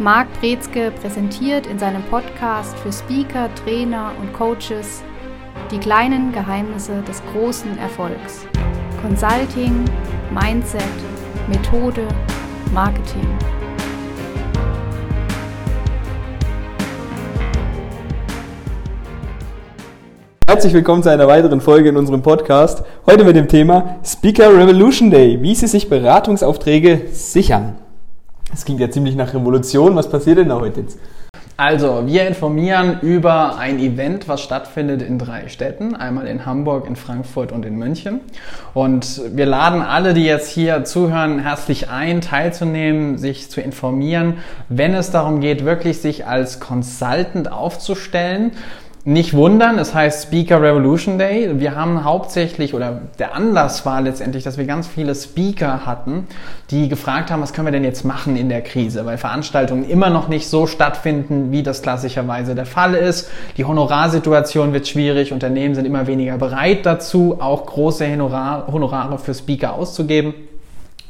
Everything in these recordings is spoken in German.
Marc Brezke präsentiert in seinem Podcast für Speaker, Trainer und Coaches die kleinen Geheimnisse des großen Erfolgs. Consulting, Mindset, Methode, Marketing. Herzlich willkommen zu einer weiteren Folge in unserem Podcast. Heute mit dem Thema Speaker Revolution Day, wie Sie sich Beratungsaufträge sichern. Das klingt ja ziemlich nach Revolution. Was passiert denn da heute jetzt? Also, wir informieren über ein Event, was stattfindet in drei Städten. Einmal in Hamburg, in Frankfurt und in München. Und wir laden alle, die jetzt hier zuhören, herzlich ein, teilzunehmen, sich zu informieren, wenn es darum geht, wirklich sich als Consultant aufzustellen nicht wundern, es heißt Speaker Revolution Day. Wir haben hauptsächlich, oder der Anlass war letztendlich, dass wir ganz viele Speaker hatten, die gefragt haben, was können wir denn jetzt machen in der Krise, weil Veranstaltungen immer noch nicht so stattfinden, wie das klassischerweise der Fall ist. Die Honorarsituation wird schwierig, Unternehmen sind immer weniger bereit dazu, auch große Honorare für Speaker auszugeben.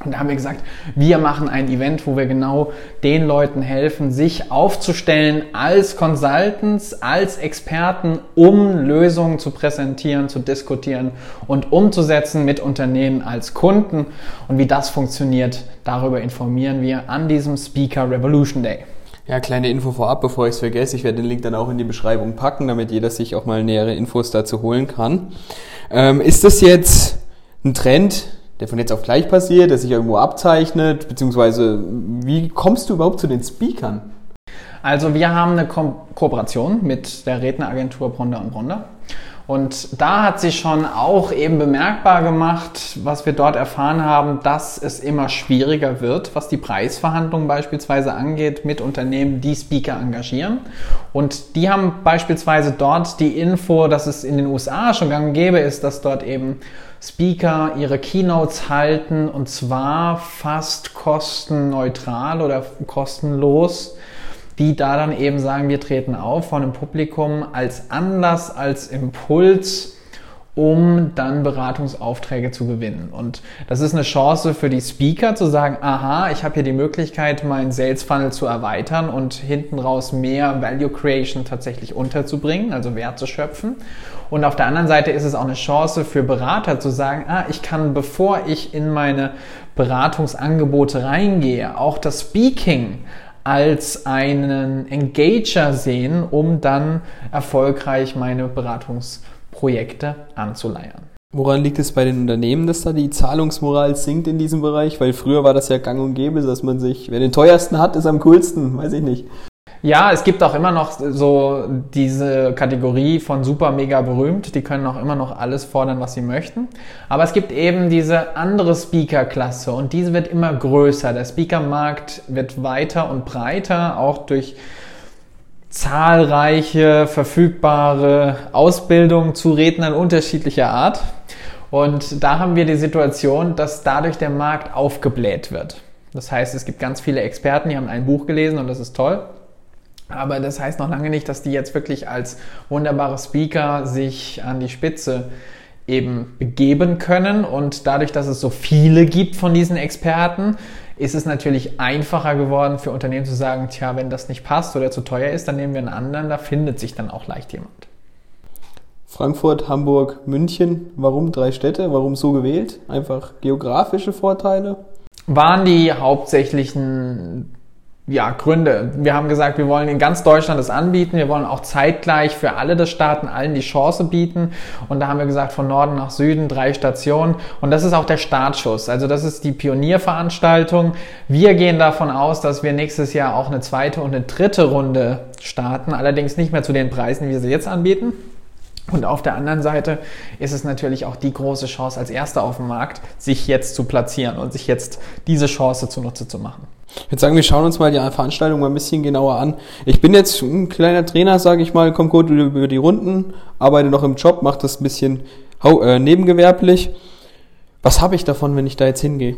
Und da haben wir gesagt, wir machen ein Event, wo wir genau den Leuten helfen, sich aufzustellen als Consultants, als Experten, um Lösungen zu präsentieren, zu diskutieren und umzusetzen mit Unternehmen als Kunden. Und wie das funktioniert, darüber informieren wir an diesem Speaker Revolution Day. Ja, kleine Info vorab, bevor ich es vergesse. Ich werde den Link dann auch in die Beschreibung packen, damit jeder sich auch mal nähere Infos dazu holen kann. Ähm, ist das jetzt ein Trend, der von jetzt auf gleich passiert, der sich irgendwo abzeichnet, beziehungsweise wie kommst du überhaupt zu den Speakern? Also wir haben eine Ko Kooperation mit der Redneragentur Bronder und Bronder. Und da hat sich schon auch eben bemerkbar gemacht, was wir dort erfahren haben, dass es immer schwieriger wird, was die Preisverhandlungen beispielsweise angeht mit Unternehmen, die Speaker engagieren. Und die haben beispielsweise dort die Info, dass es in den USA schon gang und gäbe ist, dass dort eben Speaker ihre Keynotes halten und zwar fast kostenneutral oder kostenlos, die da dann eben sagen, wir treten auf von einem Publikum als Anlass, als Impuls, um dann Beratungsaufträge zu gewinnen. Und das ist eine Chance für die Speaker zu sagen, aha, ich habe hier die Möglichkeit, meinen Sales Funnel zu erweitern und hinten raus mehr Value Creation tatsächlich unterzubringen, also Wert zu schöpfen. Und auf der anderen Seite ist es auch eine Chance für Berater zu sagen, ah, ich kann, bevor ich in meine Beratungsangebote reingehe, auch das Speaking als einen Engager sehen, um dann erfolgreich meine Beratungsangebote Projekte anzuleiern. Woran liegt es bei den Unternehmen, dass da die Zahlungsmoral sinkt in diesem Bereich? Weil früher war das ja gang und gäbe, dass man sich, wer den teuersten hat, ist am coolsten, weiß ich nicht. Ja, es gibt auch immer noch so diese Kategorie von super mega berühmt. Die können auch immer noch alles fordern, was sie möchten. Aber es gibt eben diese andere Speaker-Klasse und diese wird immer größer. Der Speaker-Markt wird weiter und breiter, auch durch zahlreiche verfügbare Ausbildungen zu Rednern unterschiedlicher Art. Und da haben wir die Situation, dass dadurch der Markt aufgebläht wird. Das heißt, es gibt ganz viele Experten, die haben ein Buch gelesen und das ist toll. Aber das heißt noch lange nicht, dass die jetzt wirklich als wunderbare Speaker sich an die Spitze eben begeben können. Und dadurch, dass es so viele gibt von diesen Experten, ist es natürlich einfacher geworden für Unternehmen zu sagen, tja, wenn das nicht passt oder zu teuer ist, dann nehmen wir einen anderen, da findet sich dann auch leicht jemand. Frankfurt, Hamburg, München, warum drei Städte? Warum so gewählt? Einfach geografische Vorteile? Waren die hauptsächlichen ja, Gründe. Wir haben gesagt, wir wollen in ganz Deutschland das anbieten. Wir wollen auch zeitgleich für alle das starten, allen die Chance bieten. Und da haben wir gesagt, von Norden nach Süden drei Stationen. Und das ist auch der Startschuss. Also das ist die Pionierveranstaltung. Wir gehen davon aus, dass wir nächstes Jahr auch eine zweite und eine dritte Runde starten. Allerdings nicht mehr zu den Preisen, wie wir sie jetzt anbieten. Und auf der anderen Seite ist es natürlich auch die große Chance als Erster auf dem Markt, sich jetzt zu platzieren und sich jetzt diese Chance zunutze zu machen. Ich würde sagen, wir schauen uns mal die Veranstaltung mal ein bisschen genauer an. Ich bin jetzt ein kleiner Trainer, sage ich mal, komme gut über die Runden, arbeite noch im Job, mache das ein bisschen äh, nebengewerblich. Was habe ich davon, wenn ich da jetzt hingehe?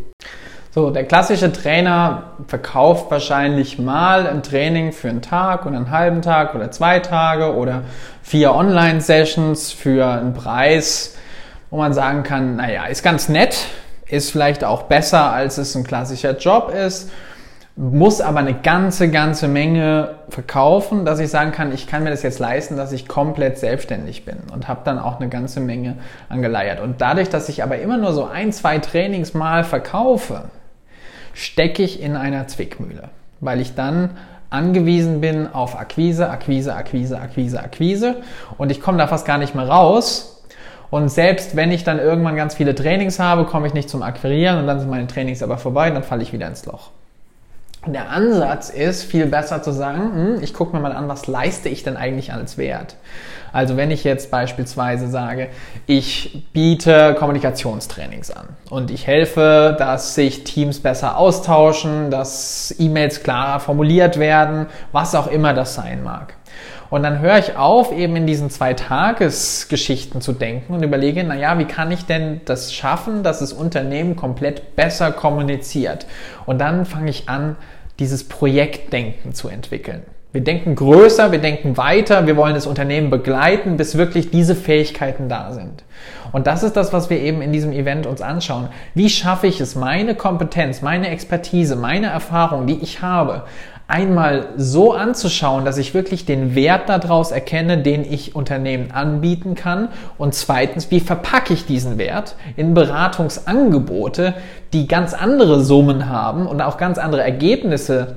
So, der klassische Trainer verkauft wahrscheinlich mal ein Training für einen Tag oder einen halben Tag oder zwei Tage oder vier Online-Sessions für einen Preis, wo man sagen kann, naja, ist ganz nett, ist vielleicht auch besser, als es ein klassischer Job ist muss aber eine ganze, ganze Menge verkaufen, dass ich sagen kann, ich kann mir das jetzt leisten, dass ich komplett selbstständig bin und habe dann auch eine ganze Menge angeleiert. Und dadurch, dass ich aber immer nur so ein, zwei Trainings mal verkaufe, stecke ich in einer Zwickmühle, weil ich dann angewiesen bin auf Akquise, Akquise, Akquise, Akquise, Akquise und ich komme da fast gar nicht mehr raus. Und selbst wenn ich dann irgendwann ganz viele Trainings habe, komme ich nicht zum Akquirieren und dann sind meine Trainings aber vorbei und dann falle ich wieder ins Loch. Der Ansatz ist viel besser zu sagen, hm, ich gucke mir mal an, was leiste ich denn eigentlich als Wert. Also wenn ich jetzt beispielsweise sage, ich biete Kommunikationstrainings an und ich helfe, dass sich Teams besser austauschen, dass E-Mails klarer formuliert werden, was auch immer das sein mag. Und dann höre ich auf, eben in diesen zwei Tagesgeschichten zu denken und überlege, naja, wie kann ich denn das schaffen, dass das Unternehmen komplett besser kommuniziert? Und dann fange ich an, dieses Projektdenken zu entwickeln. Wir denken größer, wir denken weiter, wir wollen das Unternehmen begleiten, bis wirklich diese Fähigkeiten da sind. Und das ist das, was wir eben in diesem Event uns anschauen. Wie schaffe ich es, meine Kompetenz, meine Expertise, meine Erfahrung, die ich habe, einmal so anzuschauen, dass ich wirklich den Wert daraus erkenne, den ich Unternehmen anbieten kann. Und zweitens, wie verpacke ich diesen Wert in Beratungsangebote, die ganz andere Summen haben und auch ganz andere Ergebnisse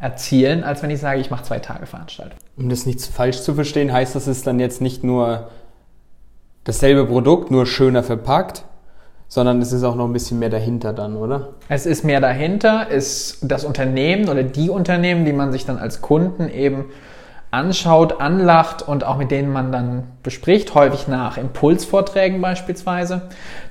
erzielen, als wenn ich sage, ich mache zwei Tage Veranstaltung. Um das nicht falsch zu verstehen, heißt das, es ist dann jetzt nicht nur dasselbe Produkt, nur schöner verpackt, sondern es ist auch noch ein bisschen mehr dahinter dann, oder? Es ist mehr dahinter, ist das Unternehmen oder die Unternehmen, die man sich dann als Kunden eben anschaut, anlacht und auch mit denen man dann bespricht, häufig nach Impulsvorträgen beispielsweise.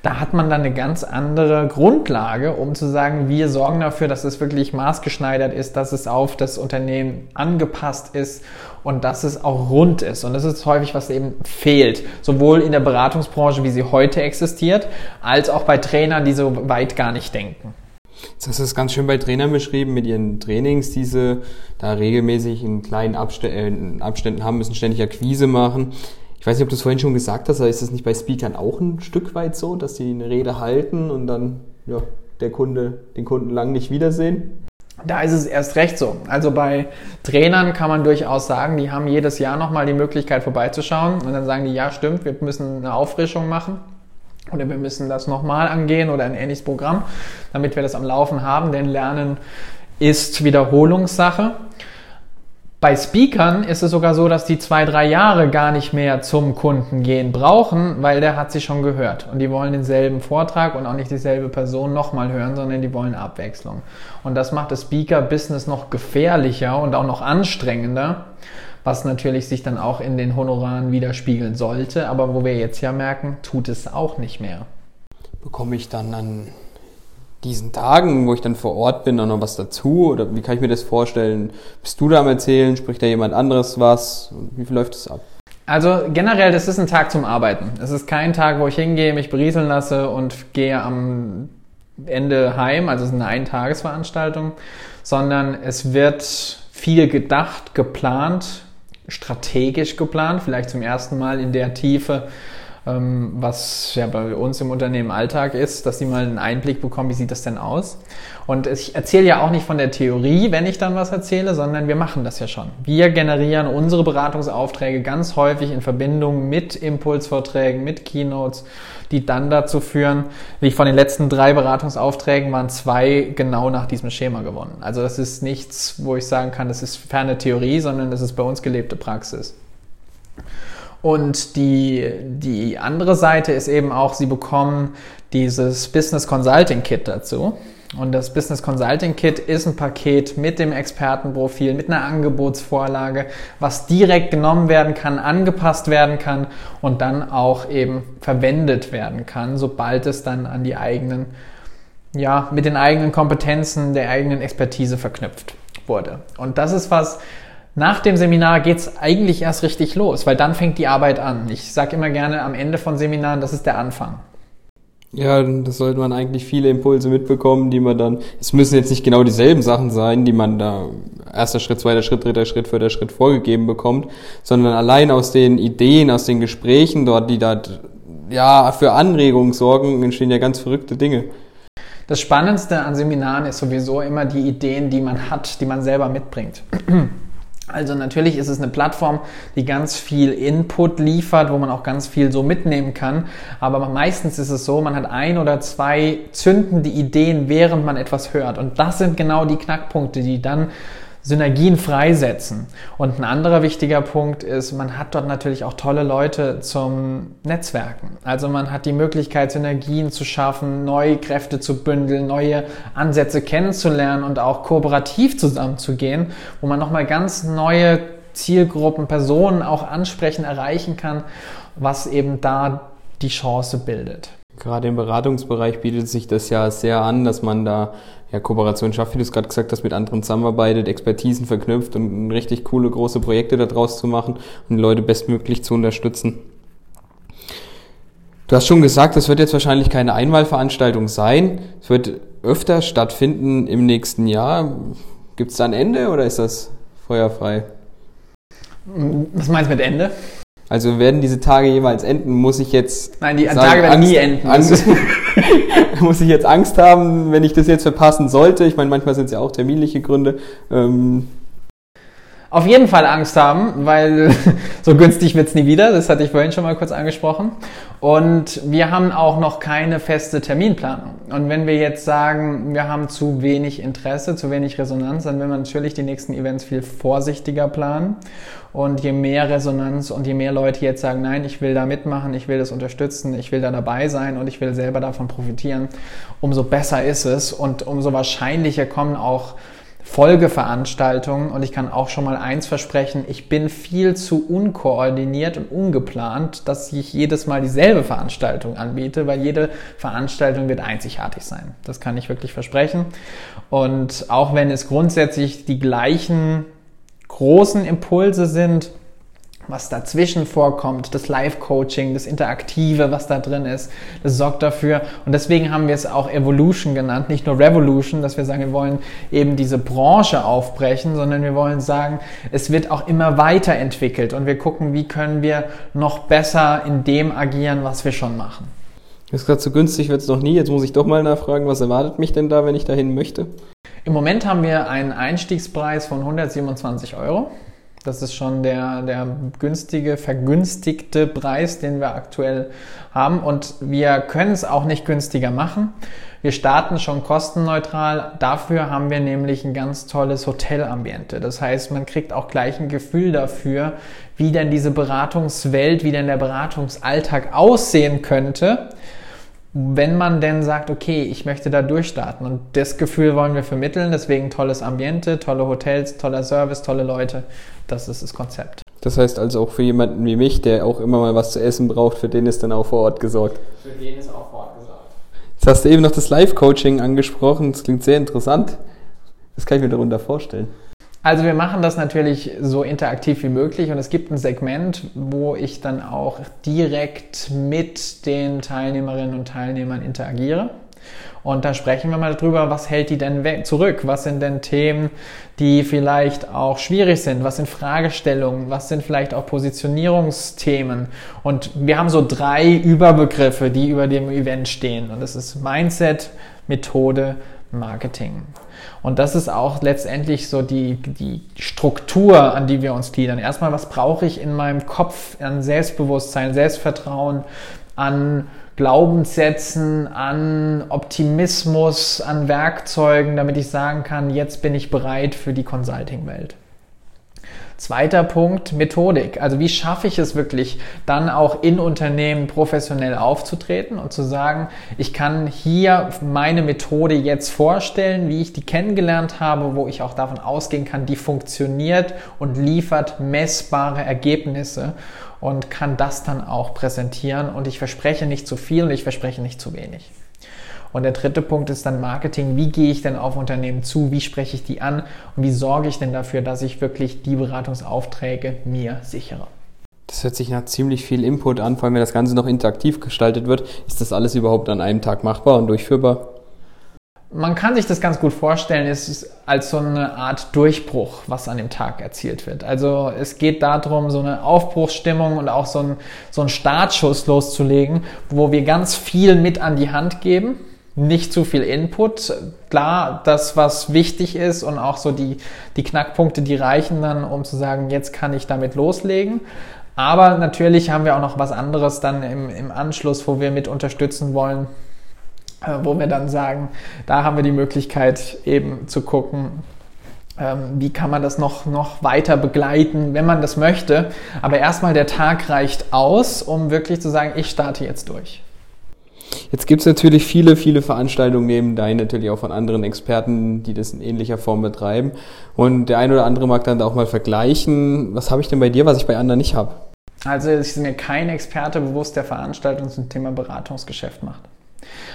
Da hat man dann eine ganz andere Grundlage, um zu sagen, wir sorgen dafür, dass es wirklich maßgeschneidert ist, dass es auf das Unternehmen angepasst ist und dass es auch rund ist. Und das ist häufig, was eben fehlt, sowohl in der Beratungsbranche, wie sie heute existiert, als auch bei Trainern, die so weit gar nicht denken. Jetzt hast du es ganz schön bei Trainern beschrieben, mit ihren Trainings, diese da regelmäßig in kleinen Abständen, äh, Abständen haben müssen, ständig Akquise machen. Ich weiß nicht, ob du es vorhin schon gesagt hast, aber ist das nicht bei Speakern auch ein Stück weit so, dass sie eine Rede halten und dann ja, der Kunde, den Kunden lang nicht wiedersehen? Da ist es erst recht so. Also bei Trainern kann man durchaus sagen, die haben jedes Jahr nochmal die Möglichkeit vorbeizuschauen und dann sagen die, ja stimmt, wir müssen eine Auffrischung machen oder wir müssen das nochmal angehen oder ein ähnliches Programm, damit wir das am Laufen haben, denn Lernen ist Wiederholungssache. Bei Speakern ist es sogar so, dass die zwei, drei Jahre gar nicht mehr zum Kunden gehen brauchen, weil der hat sie schon gehört. Und die wollen denselben Vortrag und auch nicht dieselbe Person nochmal hören, sondern die wollen Abwechslung. Und das macht das Speaker-Business noch gefährlicher und auch noch anstrengender, was natürlich sich dann auch in den Honoraren widerspiegeln sollte, aber wo wir jetzt ja merken, tut es auch nicht mehr. Bekomme ich dann an diesen Tagen, wo ich dann vor Ort bin, auch noch was dazu? Oder wie kann ich mir das vorstellen? Bist du da am Erzählen? Spricht da jemand anderes was? Wie viel läuft das ab? Also generell, das ist ein Tag zum Arbeiten. Es ist kein Tag, wo ich hingehe, mich berieseln lasse und gehe am Ende heim. Also es ist eine Eintagesveranstaltung, sondern es wird viel gedacht, geplant, strategisch geplant, vielleicht zum ersten Mal in der Tiefe, was ja bei uns im Unternehmen Alltag ist, dass sie mal einen Einblick bekommen, wie sieht das denn aus. Und ich erzähle ja auch nicht von der Theorie, wenn ich dann was erzähle, sondern wir machen das ja schon. Wir generieren unsere Beratungsaufträge ganz häufig in Verbindung mit Impulsvorträgen, mit Keynotes, die dann dazu führen, wie von den letzten drei Beratungsaufträgen waren zwei genau nach diesem Schema gewonnen. Also das ist nichts, wo ich sagen kann, das ist ferne Theorie, sondern das ist bei uns gelebte Praxis. Und die, die andere Seite ist eben auch, sie bekommen dieses Business Consulting Kit dazu. Und das Business Consulting Kit ist ein Paket mit dem Expertenprofil, mit einer Angebotsvorlage, was direkt genommen werden kann, angepasst werden kann und dann auch eben verwendet werden kann, sobald es dann an die eigenen, ja, mit den eigenen Kompetenzen, der eigenen Expertise verknüpft wurde. Und das ist was, nach dem Seminar geht's eigentlich erst richtig los, weil dann fängt die Arbeit an. Ich sage immer gerne am Ende von Seminaren, das ist der Anfang. Ja, das sollte man eigentlich viele Impulse mitbekommen, die man dann, es müssen jetzt nicht genau dieselben Sachen sein, die man da erster Schritt, zweiter Schritt, dritter Schritt, vierter Schritt vorgegeben bekommt, sondern allein aus den Ideen, aus den Gesprächen dort, die da ja für Anregungen sorgen, entstehen ja ganz verrückte Dinge. Das Spannendste an Seminaren ist sowieso immer die Ideen, die man hat, die man selber mitbringt. Also natürlich ist es eine Plattform, die ganz viel Input liefert, wo man auch ganz viel so mitnehmen kann. Aber meistens ist es so, man hat ein oder zwei zündende Ideen, während man etwas hört. Und das sind genau die Knackpunkte, die dann Synergien freisetzen. Und ein anderer wichtiger Punkt ist, man hat dort natürlich auch tolle Leute zum Netzwerken. Also man hat die Möglichkeit, Synergien zu schaffen, neue Kräfte zu bündeln, neue Ansätze kennenzulernen und auch kooperativ zusammenzugehen, wo man nochmal ganz neue Zielgruppen, Personen auch ansprechen, erreichen kann, was eben da die Chance bildet. Gerade im Beratungsbereich bietet sich das ja sehr an, dass man da ja, Kooperation schafft, wie du es gerade gesagt hast, mit anderen zusammenarbeitet, Expertisen verknüpft und richtig coole große Projekte daraus zu machen und Leute bestmöglich zu unterstützen. Du hast schon gesagt, das wird jetzt wahrscheinlich keine Einmalveranstaltung sein. Es wird öfter stattfinden im nächsten Jahr. Gibt es da ein Ende oder ist das feuerfrei? Was meinst du mit Ende? Also werden diese Tage jeweils enden? Muss ich jetzt. Nein, die sagen, Tage werden Angst, nie enden. Angst, muss ich jetzt Angst haben, wenn ich das jetzt verpassen sollte? Ich meine, manchmal sind es ja auch terminliche Gründe. Ähm, auf jeden Fall Angst haben, weil so günstig wird's nie wieder. Das hatte ich vorhin schon mal kurz angesprochen. Und wir haben auch noch keine feste Terminplanung. Und wenn wir jetzt sagen, wir haben zu wenig Interesse, zu wenig Resonanz, dann werden wir natürlich die nächsten Events viel vorsichtiger planen. Und je mehr Resonanz und je mehr Leute jetzt sagen, nein, ich will da mitmachen, ich will das unterstützen, ich will da dabei sein und ich will selber davon profitieren, umso besser ist es und umso wahrscheinlicher kommen auch Folgeveranstaltungen und ich kann auch schon mal eins versprechen, ich bin viel zu unkoordiniert und ungeplant, dass ich jedes Mal dieselbe Veranstaltung anbiete, weil jede Veranstaltung wird einzigartig sein. Das kann ich wirklich versprechen. Und auch wenn es grundsätzlich die gleichen großen Impulse sind, was dazwischen vorkommt, das Live-Coaching, das Interaktive, was da drin ist, das sorgt dafür. Und deswegen haben wir es auch Evolution genannt, nicht nur Revolution, dass wir sagen, wir wollen eben diese Branche aufbrechen, sondern wir wollen sagen, es wird auch immer weiterentwickelt und wir gucken, wie können wir noch besser in dem agieren, was wir schon machen. Das ist gerade so günstig wird es noch nie. Jetzt muss ich doch mal nachfragen, was erwartet mich denn da, wenn ich dahin möchte? Im Moment haben wir einen Einstiegspreis von 127 Euro. Das ist schon der, der günstige, vergünstigte Preis, den wir aktuell haben. Und wir können es auch nicht günstiger machen. Wir starten schon kostenneutral. Dafür haben wir nämlich ein ganz tolles Hotelambiente. Das heißt, man kriegt auch gleich ein Gefühl dafür, wie denn diese Beratungswelt, wie denn der Beratungsalltag aussehen könnte wenn man denn sagt, okay, ich möchte da durchstarten. Und das Gefühl wollen wir vermitteln, deswegen tolles Ambiente, tolle Hotels, toller Service, tolle Leute. Das ist das Konzept. Das heißt also auch für jemanden wie mich, der auch immer mal was zu essen braucht, für den ist dann auch vor Ort gesorgt. Für den ist auch vor Ort gesorgt. Jetzt hast du eben noch das Live-Coaching angesprochen. Das klingt sehr interessant. Das kann ich mir darunter vorstellen. Also wir machen das natürlich so interaktiv wie möglich und es gibt ein Segment, wo ich dann auch direkt mit den Teilnehmerinnen und Teilnehmern interagiere. Und da sprechen wir mal drüber, was hält die denn zurück? Was sind denn Themen, die vielleicht auch schwierig sind? Was sind Fragestellungen? Was sind vielleicht auch Positionierungsthemen? Und wir haben so drei Überbegriffe, die über dem Event stehen. Und das ist Mindset, Methode, Marketing. Und das ist auch letztendlich so die, die Struktur, an die wir uns gliedern. Erstmal, was brauche ich in meinem Kopf an Selbstbewusstsein, Selbstvertrauen, an Glaubenssätzen, an Optimismus, an Werkzeugen, damit ich sagen kann, jetzt bin ich bereit für die Consulting-Welt. Zweiter Punkt, Methodik. Also wie schaffe ich es wirklich, dann auch in Unternehmen professionell aufzutreten und zu sagen, ich kann hier meine Methode jetzt vorstellen, wie ich die kennengelernt habe, wo ich auch davon ausgehen kann, die funktioniert und liefert messbare Ergebnisse und kann das dann auch präsentieren. Und ich verspreche nicht zu viel und ich verspreche nicht zu wenig. Und der dritte Punkt ist dann Marketing. Wie gehe ich denn auf Unternehmen zu? Wie spreche ich die an? Und wie sorge ich denn dafür, dass ich wirklich die Beratungsaufträge mir sichere? Das hört sich nach ziemlich viel Input an, vor allem wenn das Ganze noch interaktiv gestaltet wird. Ist das alles überhaupt an einem Tag machbar und durchführbar? Man kann sich das ganz gut vorstellen, es ist als so eine Art Durchbruch, was an dem Tag erzielt wird. Also es geht darum, so eine Aufbruchsstimmung und auch so, ein, so einen Startschuss loszulegen, wo wir ganz viel mit an die Hand geben nicht zu viel Input. Klar, das, was wichtig ist und auch so die, die Knackpunkte, die reichen dann, um zu sagen, jetzt kann ich damit loslegen. Aber natürlich haben wir auch noch was anderes dann im, im Anschluss, wo wir mit unterstützen wollen, äh, wo wir dann sagen, da haben wir die Möglichkeit eben zu gucken, ähm, wie kann man das noch, noch weiter begleiten, wenn man das möchte. Aber erstmal der Tag reicht aus, um wirklich zu sagen, ich starte jetzt durch. Jetzt gibt es natürlich viele, viele Veranstaltungen neben deinen, natürlich auch von anderen Experten, die das in ähnlicher Form betreiben. Und der eine oder andere mag dann auch mal vergleichen, was habe ich denn bei dir, was ich bei anderen nicht habe? Also ist mir kein Experte bewusst, der Veranstaltung zum Thema Beratungsgeschäft macht.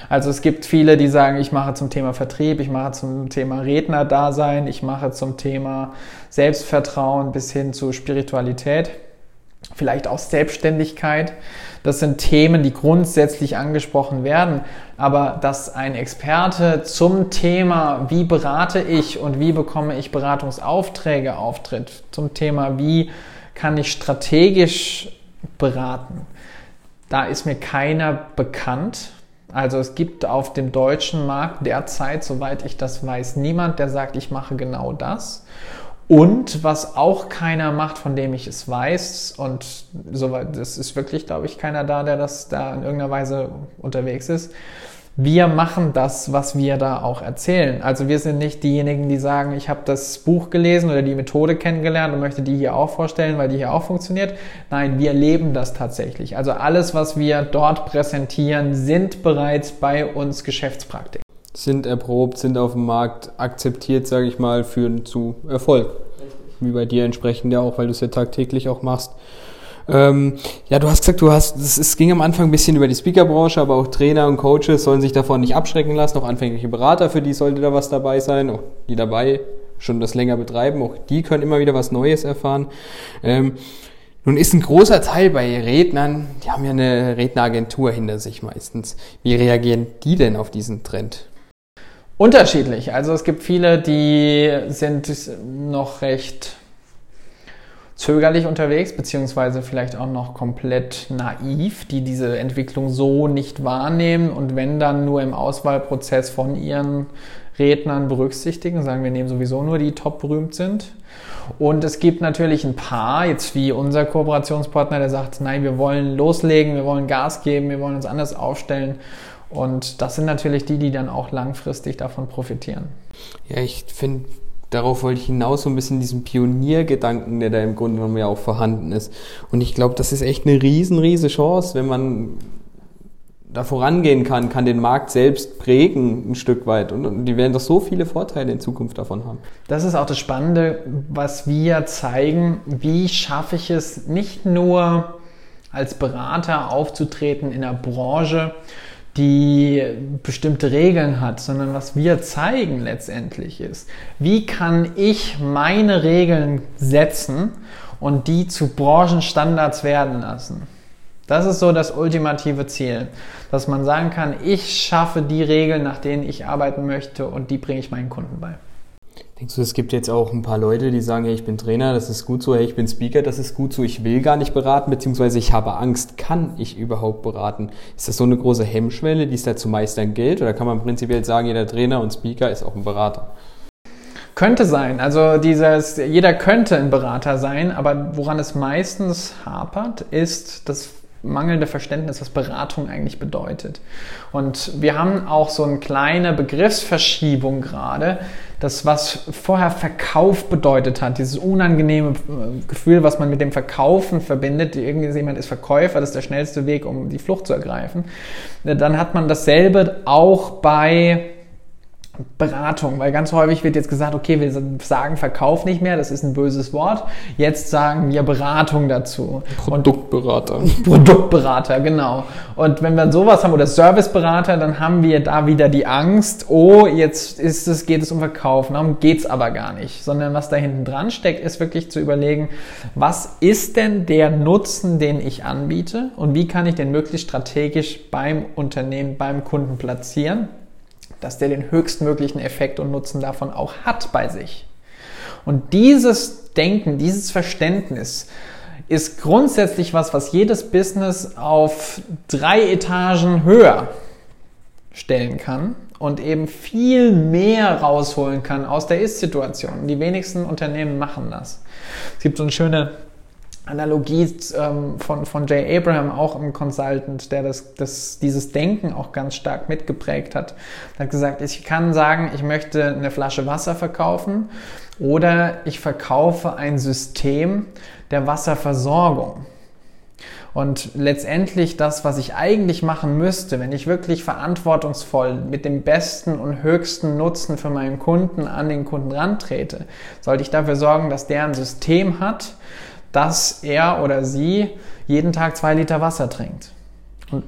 Also es gibt viele, die sagen, ich mache zum Thema Vertrieb, ich mache zum Thema Rednerdasein, ich mache zum Thema Selbstvertrauen bis hin zu Spiritualität, vielleicht auch Selbstständigkeit. Das sind Themen, die grundsätzlich angesprochen werden. Aber dass ein Experte zum Thema, wie berate ich und wie bekomme ich Beratungsaufträge auftritt, zum Thema, wie kann ich strategisch beraten, da ist mir keiner bekannt. Also es gibt auf dem deutschen Markt derzeit, soweit ich das weiß, niemand, der sagt, ich mache genau das. Und was auch keiner macht, von dem ich es weiß, und soweit, das ist wirklich, glaube ich, keiner da, der das da in irgendeiner Weise unterwegs ist. Wir machen das, was wir da auch erzählen. Also wir sind nicht diejenigen, die sagen, ich habe das Buch gelesen oder die Methode kennengelernt und möchte die hier auch vorstellen, weil die hier auch funktioniert. Nein, wir leben das tatsächlich. Also alles, was wir dort präsentieren, sind bereits bei uns Geschäftspraktiken sind erprobt, sind auf dem Markt akzeptiert, sage ich mal, führen zu Erfolg. Richtig. Wie bei dir entsprechend ja auch, weil du es ja tagtäglich auch machst. Ähm, ja, du hast gesagt, du hast, es ging am Anfang ein bisschen über die Speakerbranche, aber auch Trainer und Coaches sollen sich davon nicht abschrecken lassen. Auch anfängliche Berater, für die sollte da was dabei sein. Auch die dabei schon das länger betreiben, auch die können immer wieder was Neues erfahren. Ähm, nun ist ein großer Teil bei Rednern, die haben ja eine Redneragentur hinter sich meistens. Wie reagieren die denn auf diesen Trend? Unterschiedlich. Also es gibt viele, die sind noch recht zögerlich unterwegs, beziehungsweise vielleicht auch noch komplett naiv, die diese Entwicklung so nicht wahrnehmen und wenn dann nur im Auswahlprozess von ihren Rednern berücksichtigen, sagen wir nehmen sowieso nur die top berühmt sind. Und es gibt natürlich ein paar, jetzt wie unser Kooperationspartner, der sagt, nein, wir wollen loslegen, wir wollen Gas geben, wir wollen uns anders aufstellen und das sind natürlich die, die dann auch langfristig davon profitieren. Ja, ich finde, darauf wollte ich hinaus, so ein bisschen diesen Pioniergedanken, der da im Grunde genommen ja auch vorhanden ist. Und ich glaube, das ist echt eine riesen, riesen Chance, wenn man da vorangehen kann, kann den Markt selbst prägen ein Stück weit und, und, die werden doch so viele Vorteile in Zukunft davon haben. Das ist auch das Spannende, was wir zeigen, wie schaffe ich es nicht nur als Berater aufzutreten in der Branche, die bestimmte Regeln hat, sondern was wir zeigen letztendlich ist, wie kann ich meine Regeln setzen und die zu Branchenstandards werden lassen. Das ist so das ultimative Ziel, dass man sagen kann, ich schaffe die Regeln, nach denen ich arbeiten möchte und die bringe ich meinen Kunden bei. Denkst du, es gibt jetzt auch ein paar Leute, die sagen, hey, ich bin Trainer, das ist gut so, hey, ich bin Speaker, das ist gut so, ich will gar nicht beraten, beziehungsweise ich habe Angst, kann ich überhaupt beraten? Ist das so eine große Hemmschwelle, die es da zu meistern gilt? Oder kann man prinzipiell sagen, jeder Trainer und Speaker ist auch ein Berater? Könnte sein. Also dieses, jeder könnte ein Berater sein, aber woran es meistens hapert, ist das mangelnde Verständnis, was Beratung eigentlich bedeutet. Und wir haben auch so eine kleine Begriffsverschiebung gerade, das was vorher Verkauf bedeutet hat, dieses unangenehme äh, Gefühl, was man mit dem Verkaufen verbindet, irgendjemand ist Verkäufer, das ist der schnellste Weg, um die Flucht zu ergreifen. Dann hat man dasselbe auch bei Beratung, weil ganz häufig wird jetzt gesagt, okay, wir sagen Verkauf nicht mehr, das ist ein böses Wort. Jetzt sagen wir Beratung dazu. Produktberater. Und Produktberater, genau. Und wenn wir sowas haben oder Serviceberater, dann haben wir da wieder die Angst, oh, jetzt ist es, geht es um Verkauf. Darum geht es aber gar nicht. Sondern was da hinten dran steckt, ist wirklich zu überlegen, was ist denn der Nutzen, den ich anbiete und wie kann ich den möglichst strategisch beim Unternehmen, beim Kunden platzieren dass der den höchstmöglichen Effekt und Nutzen davon auch hat bei sich. Und dieses Denken, dieses Verständnis ist grundsätzlich was, was jedes Business auf drei Etagen höher stellen kann und eben viel mehr rausholen kann aus der Ist-Situation. Die wenigsten Unternehmen machen das. Es gibt so eine schöne Analogie ähm, von, von Jay Abraham, auch im Consultant, der das, das, dieses Denken auch ganz stark mitgeprägt hat. Er hat gesagt, ich kann sagen, ich möchte eine Flasche Wasser verkaufen oder ich verkaufe ein System der Wasserversorgung. Und letztendlich das, was ich eigentlich machen müsste, wenn ich wirklich verantwortungsvoll mit dem besten und höchsten Nutzen für meinen Kunden an den Kunden rantrete, sollte ich dafür sorgen, dass der ein System hat, dass er oder sie jeden Tag zwei Liter Wasser trinkt. Und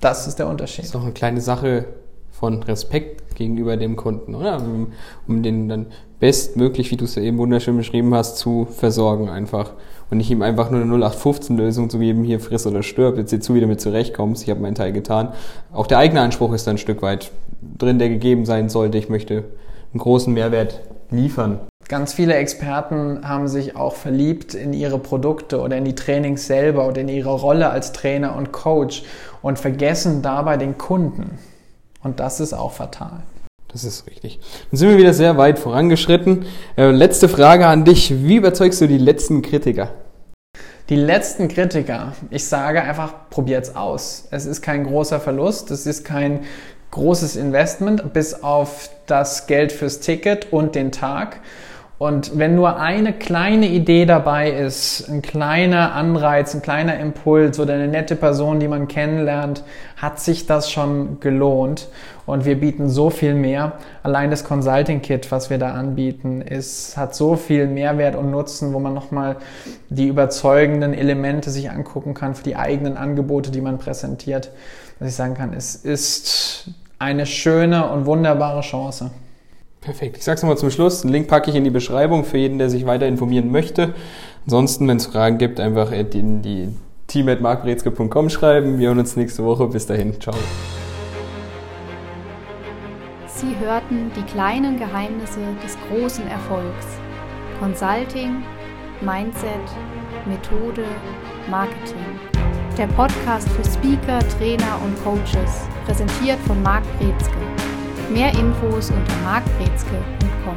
das ist der Unterschied. Das ist auch eine kleine Sache von Respekt gegenüber dem Kunden, oder? Um, um den dann bestmöglich, wie du es ja eben wunderschön beschrieben hast, zu versorgen einfach. Und nicht ihm einfach nur eine 0815-Lösung zu geben, hier friss oder stirb, jetzt sieh du, wie du mit zurechtkommst, ich habe meinen Teil getan. Auch der eigene Anspruch ist dann ein Stück weit drin, der gegeben sein sollte. Ich möchte einen großen Mehrwert liefern. Ganz viele Experten haben sich auch verliebt in ihre Produkte oder in die Trainings selber oder in ihre Rolle als Trainer und Coach und vergessen dabei den Kunden. Und das ist auch fatal. Das ist richtig. Dann sind wir wieder sehr weit vorangeschritten. Äh, letzte Frage an dich. Wie überzeugst du die letzten Kritiker? Die letzten Kritiker, ich sage einfach, probiert's aus. Es ist kein großer Verlust, es ist kein großes Investment, bis auf das Geld fürs Ticket und den Tag. Und wenn nur eine kleine Idee dabei ist, ein kleiner Anreiz, ein kleiner Impuls oder eine nette Person, die man kennenlernt, hat sich das schon gelohnt. Und wir bieten so viel mehr. Allein das Consulting Kit, was wir da anbieten, ist, hat so viel Mehrwert und Nutzen, wo man nochmal die überzeugenden Elemente sich angucken kann für die eigenen Angebote, die man präsentiert. Dass ich sagen kann, es ist eine schöne und wunderbare Chance. Perfekt. Ich sage es nochmal zum Schluss. Den Link packe ich in die Beschreibung für jeden, der sich weiter informieren möchte. Ansonsten, wenn es Fragen gibt, einfach in die team.markbrezke.com schreiben. Wir hören uns nächste Woche. Bis dahin. Ciao. Sie hörten die kleinen Geheimnisse des großen Erfolgs. Consulting, Mindset, Methode, Marketing. Der Podcast für Speaker, Trainer und Coaches, präsentiert von Marc Brezke. Mehr Infos unter markbrezke.com.